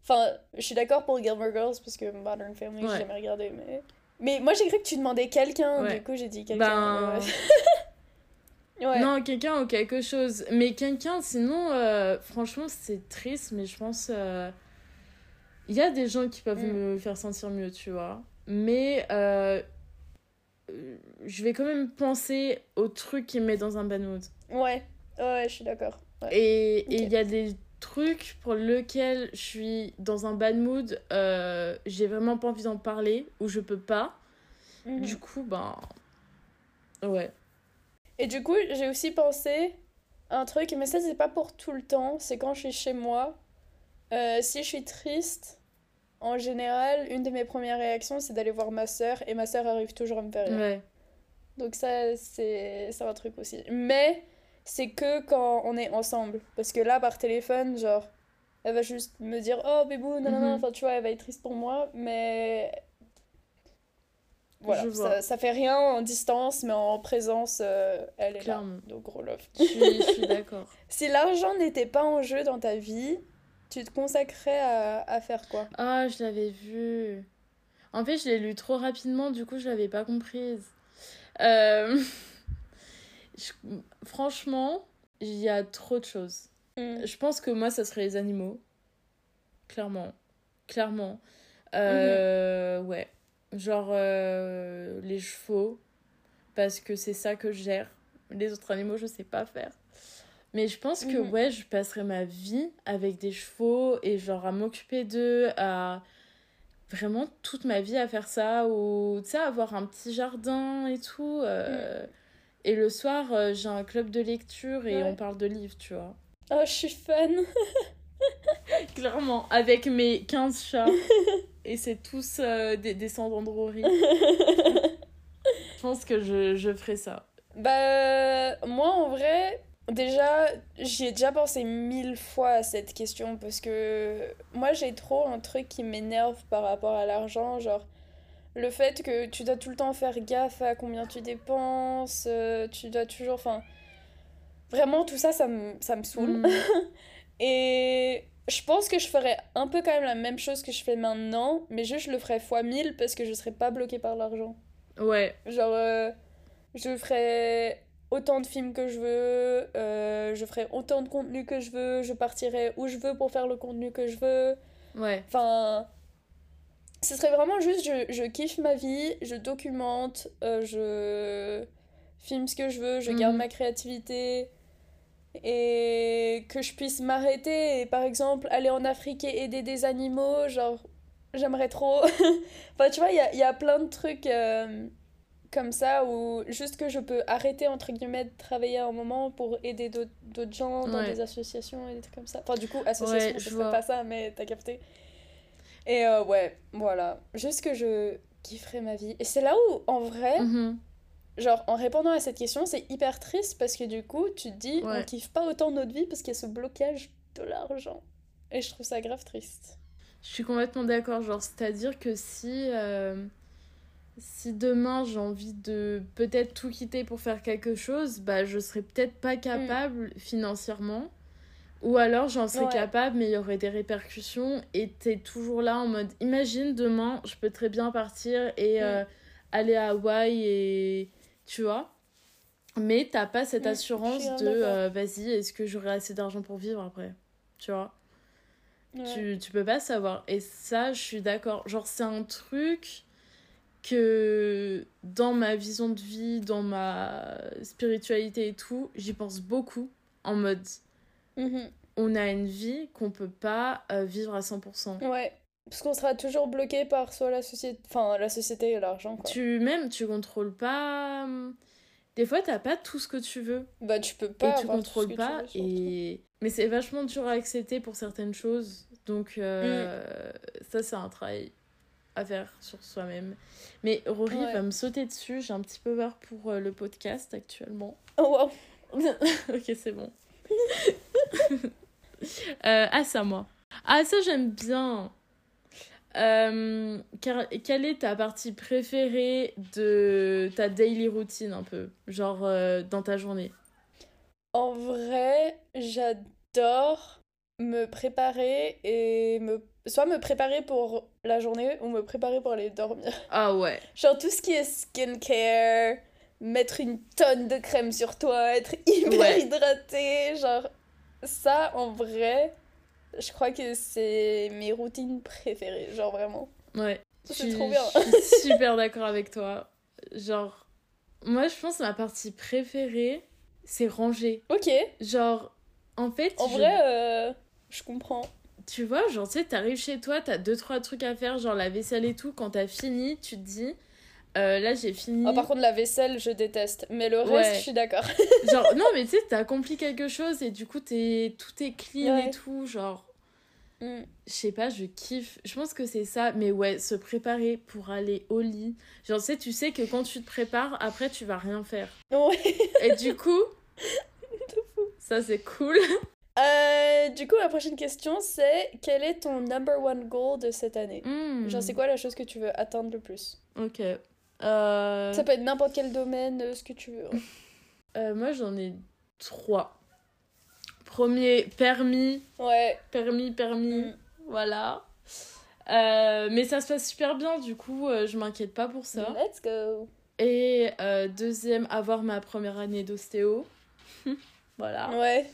Enfin, je suis d'accord pour Gilmore Girls parce que Modern Family, Ouais. j'ai jamais regardé, mais... Mais moi, j'ai cru que tu demandais quelqu'un, Ouais. du coup, j'ai dit quelqu'un. Ben. Ouais. Non, quelqu'un ou quelque chose. Mais quelqu'un, sinon, euh, franchement, c'est triste, mais je pense. euh, Il y a des gens qui peuvent Mm. me faire sentir mieux, tu vois. Mais euh, je vais quand même penser au truc qui me met dans un bad mood. Ouais, ouais, je suis d'accord. Ouais. Et il y a des trucs pour lesquels je suis dans un bad mood, euh, j'ai vraiment pas envie d'en parler, ou je peux pas. Mhm. Du coup, ben. Ouais. Et du coup, j'ai aussi pensé un truc, mais ça, c'est pas pour tout le temps, c'est quand je suis chez moi. Euh, si je suis triste, en général, une de mes premières réactions, c'est d'aller voir ma sœur, et ma sœur arrive toujours à me faire rire. Ouais. Donc ça, c'est un truc aussi. Mais c'est que quand on est ensemble. Parce que là, par téléphone, genre, elle va juste me dire, oh bébou, non, non, non, Mhm. enfin, tu vois, elle va être triste pour moi, mais... Voilà, ça, ça fait rien en distance, mais en présence, euh, elle est Clairement. là. Donc gros love. Je suis, d'accord. Si l'argent n'était pas en jeu dans ta vie, tu te consacrerais à, à faire quoi? Ah, je l'avais vu. En fait, je l'ai lu trop rapidement, du coup, je l'avais pas comprise. Euh, je- Franchement, il y a trop de choses. Mm. Je pense que moi, ça serait les animaux. Clairement. Clairement. Euh, Ouais. Genre euh, les chevaux. Parce que c'est ça que je gère. Les autres animaux, je sais pas faire. Mais je pense que Mhm. ouais, je passerai ma vie avec des chevaux et genre à m'occuper d'eux, à vraiment toute ma vie à faire ça ou tu sais avoir un petit jardin et tout euh, et le soir euh, j'ai un club de lecture et Ouais. on parle de livres tu vois. Oh, je suis fan. Clairement avec mes 15 chats. Et c'est tous euh, des descendants de Rory. Je pense que je, je ferai ça. Bah, moi en vrai, Déjà, j'y ai déjà pensé mille fois à cette question parce que moi j'ai trop un truc qui m'énerve par rapport à l'argent, genre le fait que tu dois tout le temps faire gaffe à combien tu dépenses, euh, tu dois toujours, enfin, vraiment tout ça, ça me, ça me saoule. Mm. Et je pense que je ferais un peu quand même la même chose que je fais maintenant, mais juste je le ferais fois 1000 parce que je serais pas bloquée par l'argent. Ouais. Genre, euh, je ferais autant de films que je veux, euh, je ferais autant de contenu que je veux, je partirais où je veux pour faire le contenu que je veux. Ouais. Enfin, ce serait vraiment juste, je, je kiffe ma vie, je documente, euh, je filme ce que je veux, je garde Mhm. ma créativité. Et que je puisse m'arrêter et par exemple aller en Afrique et aider des animaux, genre j'aimerais trop. enfin tu vois, il y a, y a plein de trucs euh, comme ça où juste que je peux arrêter entre guillemets de travailler un moment pour aider d'autres gens dans Ouais. des associations et des trucs comme ça. Enfin du coup, association, Ouais, je vois. pas ça, mais t'as capté. Et euh, ouais, voilà. Juste que je kifferais ma vie. Et c'est là où, en vrai, Mhm. genre, en répondant à cette question, c'est hyper triste parce que du coup, tu te dis, Ouais. on kiffe pas autant notre vie parce qu'il y a ce blocage de l'argent. Et je trouve ça grave triste. Je suis complètement d'accord. Genre, c'est-à-dire que si, euh, si demain j'ai envie de peut-être tout quitter pour faire quelque chose, bah je serais peut-être pas capable financièrement. Ou alors j'en serais Ouais. capable, mais il y aurait des répercussions. Et t'es toujours là en mode, imagine demain, je peux très bien partir et Mm. euh, aller à Hawaï et tu vois. Mais t'as pas cette Mm, assurance de, euh, vas-y, est-ce que j'aurai assez d'argent pour vivre après Tu vois tu, tu peux pas savoir. Et ça, je suis d'accord. Genre, c'est un truc que dans ma vision de vie, dans ma spiritualité et tout, j'y pense beaucoup. En mode, Mhm. on a une vie qu'on peut pas euh, vivre à 100%. Ouais. Parce qu'on sera toujours bloqué par soit la société, enfin la société et l'argent. Tu, même, tu contrôles pas. hum, Des fois, t'as pas tout ce que tu veux. Bah tu peux pas et tu contrôles tu pas. veux, et... Mais c'est vachement dur à accepter pour certaines choses. Donc, euh, Mm. ça, c'est un travail à faire sur soi-même. Mais Rory Ouais. va me sauter dessus. J'ai un petit peu peur pour euh, le podcast actuellement. Oh wow. ok, c'est bon. Euh, ah, ça, moi. Ah, ça, j'aime bien. Euh, quelle est ta partie préférée de ta daily routine, un peu Genre, euh, dans ta journée? En vrai, j'adore me préparer et me soit me préparer pour la journée ou me préparer pour aller dormir. Ah ouais. Genre tout ce qui est skincare, mettre une tonne de crème sur toi, être hyper Ouais. hydraté, genre ça en vrai, je crois que c'est mes routines préférées, genre vraiment. Ouais. C'est trop bien. Je suis super d'accord avec toi. Genre, moi, je pense que ma partie préférée, c'est ranger. Ok, Genre, en fait, en je- vrai, euh, je comprends. tu vois, genre, tu sais, t'arrives chez toi, t'as deux, trois trucs à faire, genre la vaisselle et tout. Quand t'as fini, tu te dis, euh, là, j'ai fini. Ah, par contre, la vaisselle, je déteste, mais le reste, Ouais. je suis d'accord. Genre, non, mais tu sais, t'as accompli quelque chose et du coup, t'es... tout est clean Ouais. et tout. Genre, Mm. je sais pas, je kiffe. Je pense que c'est ça. Mais ouais, se préparer pour aller au lit. Genre, tu sais, tu sais que quand tu te prépares, après, tu vas rien faire. Ouais. Et du coup, ça c'est cool. Euh, du coup, la prochaine question, c'est quel est ton number one goal de cette année? Hmm, Genre, c'est quoi la chose que tu veux atteindre le plus? Ok. Euh, Ça peut être n'importe quel domaine, euh, ce que tu veux. euh, moi j'en ai trois. Premier, permis. Ouais. Permis, permis. Mm. Voilà. Euh, mais ça se passe super bien, du coup, je m'inquiète pas pour ça. Let's go. Et deuxième, avoir ma première année d'ostéo. voilà. Ouais.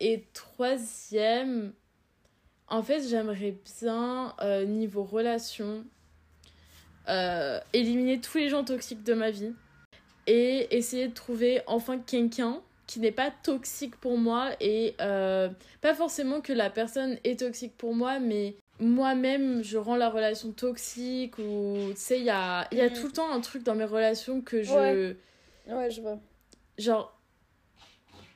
Et troisième, en fait, j'aimerais bien, niveau relation, euh, éliminer tous les gens toxiques de ma vie et essayer de trouver enfin quelqu'un qui n'est pas toxique pour moi et euh, pas forcément que la personne est toxique pour moi, mais moi-même je rends la relation toxique ou tu sais, il y a, y a Mhm. tout le temps un truc dans mes relations que je. Ouais. Ouais, je vois. Genre,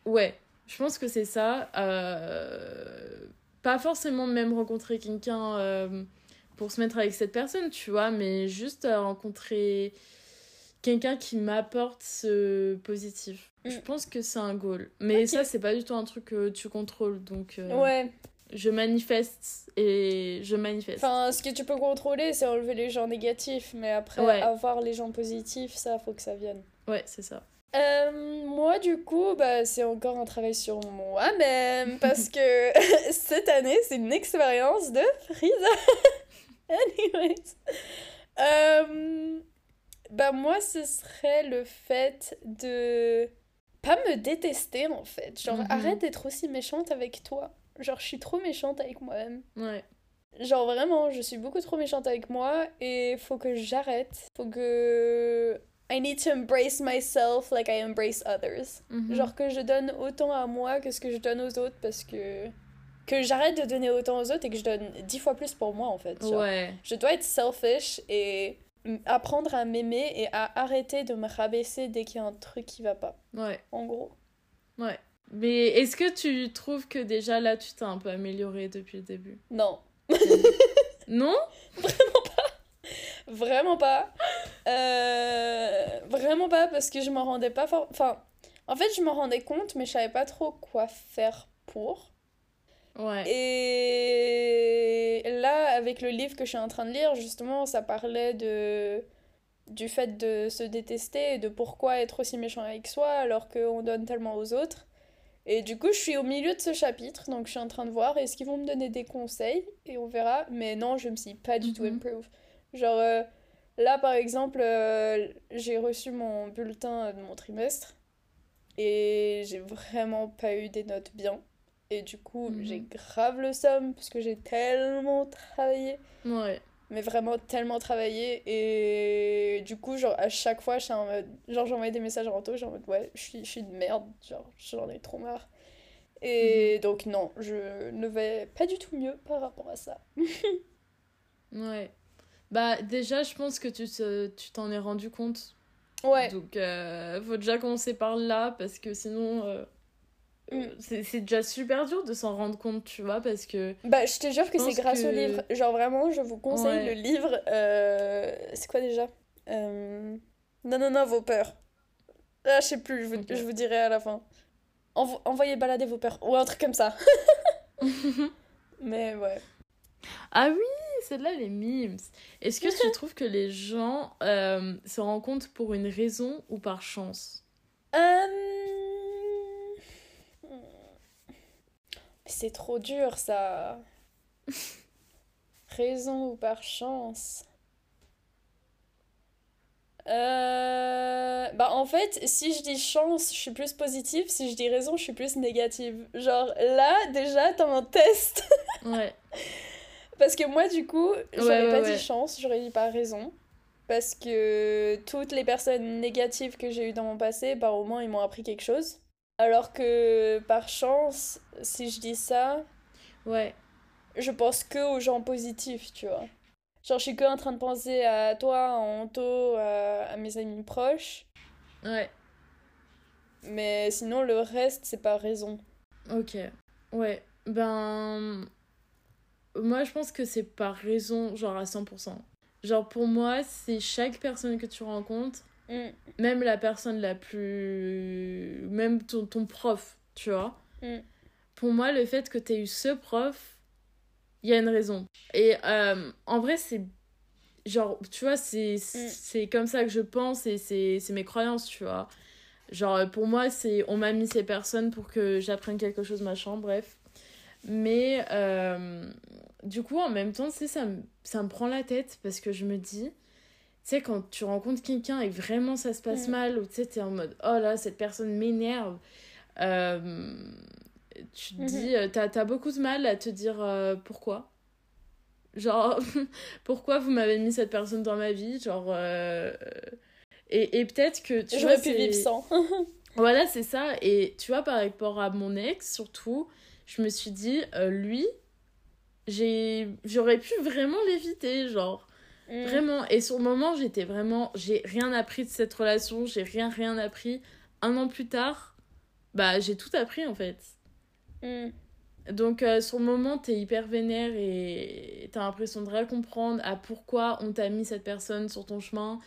ouais, je pense que c'est ça. Euh, Pas forcément même rencontrer quelqu'un euh, pour se mettre avec cette personne, tu vois, mais juste euh, rencontrer quelqu'un qui m'apporte ce positif. Je Mm. pense que c'est un goal. Mais Ok. ça, c'est pas du tout un truc que tu contrôles. Donc, euh, Ouais, je manifeste et je manifeste. enfin, ce que tu peux contrôler, c'est enlever les gens négatifs, mais après, Ouais. avoir les gens positifs, ça, faut que ça vienne. Ouais, c'est ça. Euh, moi, du coup, bah, c'est encore un travail sur moi-même, parce que cette année, c'est une expérience de Frisa. Anyways. Euh, bah, moi, ce serait le fait de pas me détester, en fait. Genre, Mhm. arrête d'être aussi méchante avec toi. Genre, je suis trop méchante avec moi-même. Ouais. Genre vraiment, je suis beaucoup trop méchante avec moi et faut que j'arrête. Faut que I need to embrace myself like I embrace others. Mhm. Genre que je donne autant à moi que ce que je donne aux autres parce que que j'arrête de donner autant aux autres et que je donne dix fois plus pour moi en fait. genre. Ouais. Je dois être selfish et apprendre à m'aimer et à arrêter de me rabaisser dès qu'il y a un truc qui va pas. Ouais. En gros. Ouais. Mais est-ce que tu trouves que déjà là, tu t'es un peu amélioré depuis le début? Non, Non? Vraiment pas. Euh, vraiment pas parce que je m'en rendais pas fort. Enfin, en fait, je m'en rendais compte, mais je savais pas trop quoi faire pour. Ouais. Et là, avec le livre que je suis en train de lire, justement, ça parlait de du fait de se détester et de pourquoi être aussi méchant avec soi alors qu'on donne tellement aux autres. Et du coup, je suis au milieu de ce chapitre, donc je suis en train de voir est-ce qu'ils vont me donner des conseils et on verra. Mais non, je me suis pas du tout Mhm. improve. Genre euh, là, par exemple, euh, j'ai reçu mon bulletin de mon trimestre et j'ai vraiment pas eu des notes bien. Et du coup, Mhm. j'ai grave le somme parce que j'ai tellement travaillé Ouais. mais vraiment tellement travaillé et du coup genre à chaque fois j'étais en mode genre j'envoyais des messages à Anto genre en mode ouais je suis je suis de merde genre j'en ai trop marre et donc non je ne vais pas du tout mieux par rapport à ça Ouais. Bah, déjà, je pense que tu te- tu t'en es rendu compte. ouais Donc, euh, faut déjà commencer par là, parce que sinon, euh. C'est c'est déjà super dur de s'en rendre compte, tu vois, parce que. bah je te jure que c'est grâce au livre genre vraiment je vous conseille Ouais. le livre euh, c'est quoi déjà Euh, non non non vos peurs ah je sais plus je vous, je vous dirai à la fin Envo- envoyez balader vos peurs ou un truc comme ça mais ouais Ah oui, celle-là, les memes. Est-ce que tu trouves que les gens euh, se rencontrent pour une raison ou par chance? Euh, c'est trop dur ça. Raison ou par chance? Euh, Bah en fait, si je dis chance, je suis plus positive, si je dis raison, je suis plus négative. Genre là, déjà, t'as un test. Ouais. Parce que moi, du coup, j'aurais ouais, pas ouais. dit chance, j'aurais dit pas raison. Parce que toutes les personnes négatives que j'ai eues dans mon passé, bah au moins ils m'ont appris quelque chose. Alors que par chance, si je dis ça, Ouais. je pense que aux gens positifs, tu vois. Genre, je suis que en train de penser à toi, à Anto, à, à mes amis proches. Ouais. Mais sinon, le reste, c'est pas raison. Ok. Ouais. Ben. Moi, je pense que c'est par raison, genre à 100%. Genre, pour moi, c'est chaque personne que tu rencontres, Mm, même la personne la plus. Même ton, ton prof, tu vois. Mm. Pour moi, le fait que tu aies eu ce prof, il y a une raison. Et euh, en vrai, c'est. Genre, tu vois, c'est c'est comme ça que je pense et c'est mes croyances, tu vois. Genre, pour moi, c'est on m'a mis ces personnes pour que j'apprenne quelque chose, machin, bref. Mais euh, du coup, en même temps, ça, me- ça me prend la tête parce que je me dis, tu sais, quand tu rencontres quelqu'un et vraiment ça se passe Mm. mal, ou tu sais, t'es en mode, oh là, cette personne m'énerve, euh, tu te Mhm. dis, euh, t'as, t'as beaucoup de mal à te dire euh, pourquoi? Genre, pourquoi vous m'avez mis cette personne dans ma vie? Genre, euh, et, et peut-être que tu J'aurais pu vivre sans. voilà, c'est ça. Et tu vois, par rapport à mon ex, surtout, je me suis dit, lui, j'aurais pu vraiment l'éviter, genre. Mm. Vraiment. Et sur le moment, j'étais vraiment. J'ai rien appris de cette relation, j'ai rien, rien appris. Un an plus tard, bah, j'ai tout appris en fait. Mm. Donc, euh, sur le moment, t'es hyper vénère et t'as l'impression de rien comprendre à pourquoi on t'a mis cette personne sur ton chemin.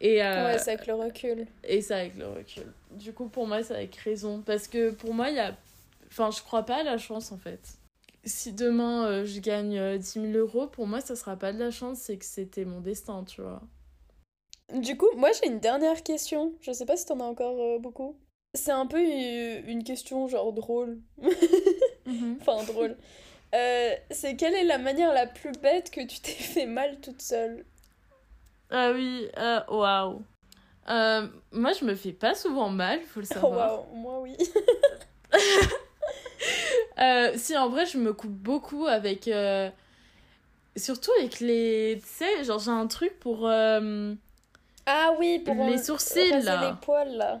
Et, euh, Ouais, c'est avec le recul. et ça avec le recul. Du coup, pour moi, c'est avec raison. Parce que pour moi, il y a. Enfin, je crois pas à la chance en fait. Si demain euh, je gagne euh, 10 000 euros, pour moi, ça sera pas de la chance, c'est que c'était mon destin, tu vois. Du coup, moi j'ai une dernière question. Je sais pas si t'en as encore euh, beaucoup. C'est un peu euh, une question genre drôle. Enfin, drôle. Euh, c'est quelle est la manière la plus bête que tu t'es fait mal toute seule? Ah oui, euh, waouh. Euh, moi, je me fais pas souvent mal, faut le Oh savoir. waouh, moi oui. Euh, si, en vrai, je me coupe beaucoup avec. euh, Surtout avec les. Tu sais, genre, j'ai un truc pour. euh, Ah oui, pour Les sourcils, là. les poils là.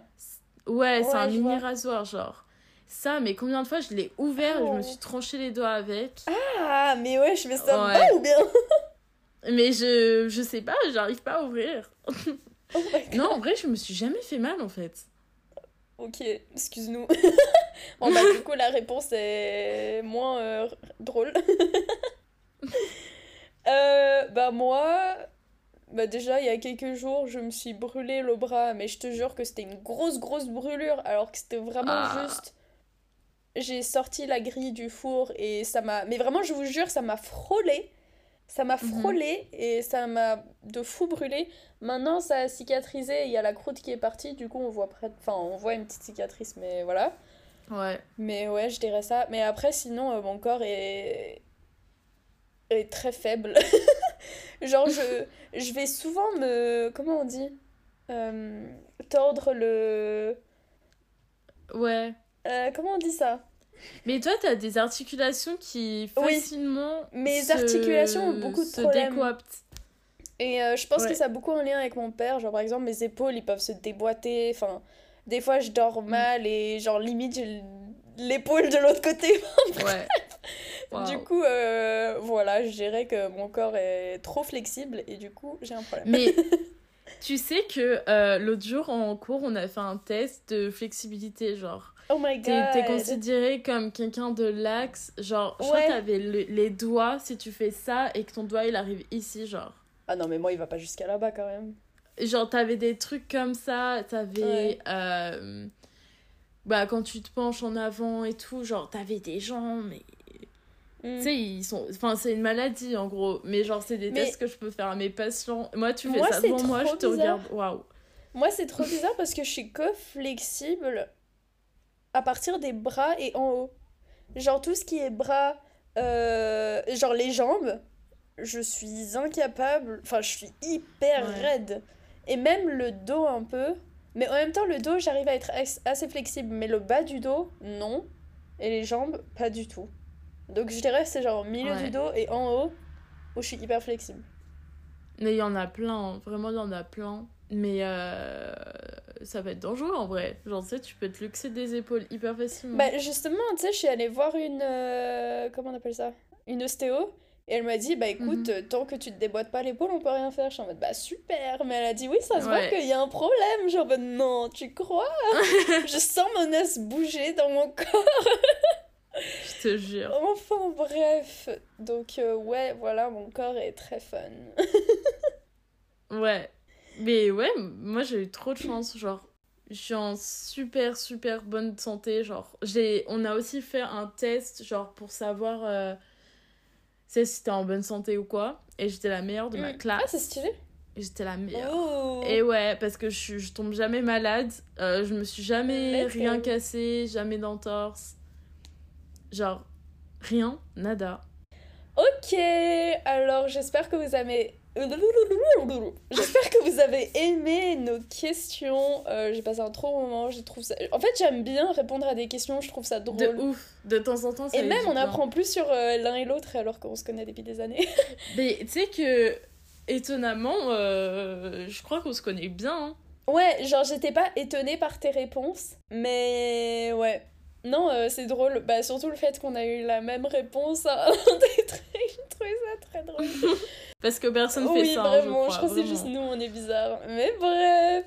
Ouais, c'est un mini vois. rasoir, genre. Ça, mais combien de fois je l'ai ouvert et je me Oh. suis tranché les doigts avec. Ah, mais ouais, je fais ça Ouais. bas ou bien? Mais je, je sais pas, j'arrive pas à ouvrir. Oh. Non, en vrai, je me suis jamais fait mal en fait. Ok, excuse-nous. bah du coup la réponse est moins euh, drôle. Euh, bah moi, bah déjà il y a quelques jours je me suis brûlé le bras, mais je te jure que c'était une grosse grosse brûlure alors que c'était vraiment Ah. juste. J'ai sorti la grille du four et ça m'a... Mais vraiment je vous jure ça m'a frôlé. Ça m'a Mhm. frôlé et ça m'a de fou brûlé. Maintenant, ça a cicatrisé, il y a la croûte qui est partie, du coup, on voit près... enfin, on voit une petite cicatrice, mais voilà. Ouais. Mais ouais, je dirais ça. Mais après, sinon, euh, mon corps est est très faible. Genre, je je vais souvent me comment on dit Euh, tordre le Ouais. Euh, comment on dit ça? Mais toi, t'as des articulations qui Oui. facilement. Mes se- articulations ont beaucoup de se problèmes. décoaptent. Et euh, je pense que ça a beaucoup un lien avec mon père. Genre, par exemple, mes épaules, ils peuvent se déboîter. Enfin, des fois, je dors mal et, genre, limite, j'ai l'épaule de l'autre côté. Ouais. Wow. Du coup, euh, voilà, je dirais que mon corps est trop flexible et du coup, j'ai un problème. Mais tu sais que euh, l'autre jour en cours, on a fait un test de flexibilité, genre. Oh my god! t'es considéré comme quelqu'un de lax, genre, je crois Ouais. que t'avais le- les doigts, si tu fais ça et que ton doigt il arrive ici, genre. Ah non, mais moi, il va pas jusqu'à là-bas quand même. Genre, t'avais des trucs comme ça, t'avais. Ouais. euh, bah, quand tu te penches en avant et tout, genre, t'avais des gens, mais. Mm. Tu sais, ils sont. Enfin, c'est une maladie en gros, mais genre, c'est des Mais- tests que je peux faire à mes patients. Moi, tu fais Moi, ça devant moi, je te bizarre. regarde. Waouh. Moi, c'est trop bizarre parce que je suis que flexible à partir des bras et en haut. Genre, tout ce qui est bras, euh, genre les jambes, je suis incapable. Enfin, je suis hyper Ouais. raide. Et même le dos un peu. Mais en même temps, le dos, j'arrive à être as- assez flexible. Mais le bas du dos, non. Et les jambes, pas du tout. Donc, je dirais c'est genre au milieu Ouais. du dos et en haut où je suis hyper flexible. Mais il y en a plein, hein. vraiment, il y en a plein. Mais euh, ça va être dangereux en vrai. Genre, tu sais, tu peux te luxer des épaules hyper facilement. Bah justement, tu sais, je suis allée voir une... euh, comment on appelle ça? Une ostéo. Et elle m'a dit, bah écoute, Mhm. tant que tu te déboîtes pas l'épaule, on peut rien faire. Je suis en mode, bah super. Mais elle a dit, oui, ça se voit Ouais. qu'il y a un problème. Genre, bah, non, tu crois? je sens mon os bouger dans mon corps. Je te jure. Enfin, bref. Donc, euh, ouais, voilà, mon corps est très fun. Ouais. Mais ouais, moi j'ai eu trop de chance. Genre, je suis en super, super bonne santé. Genre, j'ai... on a aussi fait un test, genre, pour savoir euh, si t'es en bonne santé ou quoi. Et j'étais la meilleure de ma Mm. classe. Ah, c'est stylé. Et j'étais la meilleure. Oh. Et ouais, parce que je, je tombe jamais malade. euh, je me suis jamais rien cassé, jamais d'entorse. Genre, rien, nada. Ok, alors j'espère que vous avez... J'espère que vous avez aimé nos questions. Euh, j'ai passé un trop bon moment, je trouve ça... En fait, j'aime bien répondre à des questions, je trouve ça drôle. De ouf. De temps en temps, ça Et même, on bien. apprend plus sur euh, l'un et l'autre alors qu'on se connaît depuis des années. Mais tu sais que, étonnamment, euh, je crois qu'on se connaît bien. hein. Ouais, genre j'étais pas étonnée par tes réponses, mais ouais. Non, euh, c'est drôle. Bah, surtout le fait qu'on a eu la même réponse à un des trucs. Je trouvais ça très drôle. Parce que personne ne fait ça. Hein, oui, vraiment. Je, crois, que c'est juste nous, on est bizarre. Mais bref.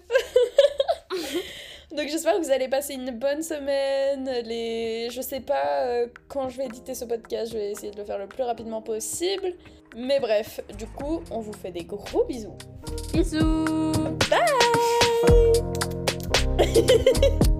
Donc j'espère que vous allez passer une bonne semaine. Les... Je sais pas euh, quand je vais éditer ce podcast, je vais essayer de le faire le plus rapidement possible. Mais bref, du coup, on vous fait des gros bisous. Bisous Bye